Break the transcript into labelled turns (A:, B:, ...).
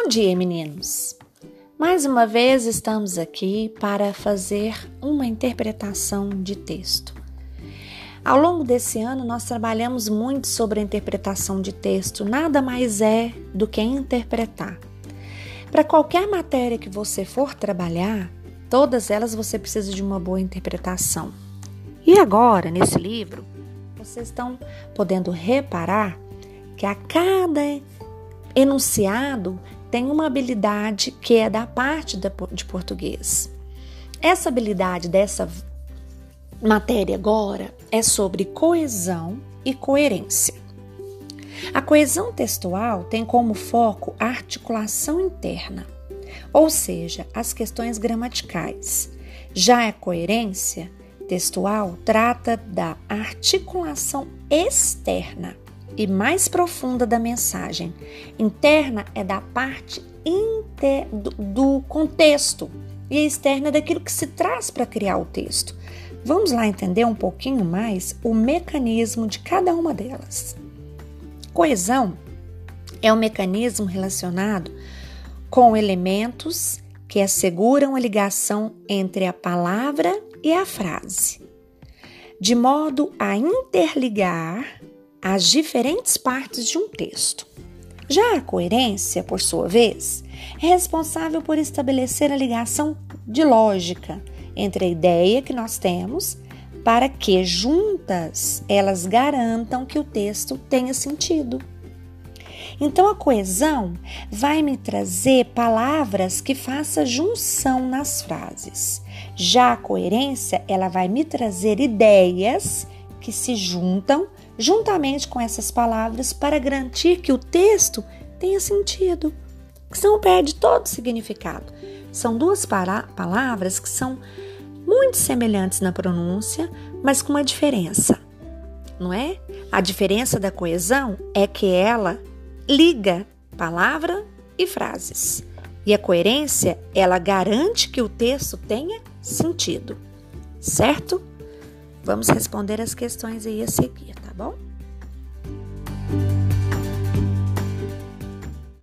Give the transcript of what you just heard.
A: Bom dia, meninos! Mais uma vez estamos aqui para fazer uma interpretação de texto. Ao longo desse ano, nós trabalhamos muito sobre a interpretação de texto, nada mais é do que interpretar. Para qualquer matéria que você for trabalhar, todas elas você precisa de uma boa interpretação. E agora, nesse livro, vocês estão podendo reparar que a cada enunciado tem uma habilidade que é da parte de português. Essa habilidade dessa matéria agora é sobre coesão e coerência. A coesão textual tem como foco a articulação interna, ou seja, as questões gramaticais. Já a coerência textual trata da articulação externa e mais profunda da mensagem. Interna é da parte inter, do, do contexto e externa é daquilo que se traz para criar o texto. Vamos lá entender um pouquinho mais o mecanismo de cada uma delas. Coesão é um mecanismo relacionado com elementos que asseguram a ligação entre a palavra e a frase, de modo a interligar as diferentes partes de um texto. Já a coerência, por sua vez, é responsável por estabelecer a ligação de lógica entre a ideia que nós temos para que juntas elas garantam que o texto tenha sentido. Então a coesão vai me trazer palavras que façam junção nas frases. Já a coerência, ela vai me trazer ideias que se juntam juntamente com essas palavras para garantir que o texto tenha sentido, que não perde todo o significado. São duas palavras que são muito semelhantes na pronúncia, mas com uma diferença, não é? A diferença da coesão é que ela liga palavra e frases. E a coerência, ela garante que o texto tenha sentido, certo? Vamos responder as questões aí a seguir, tá bom?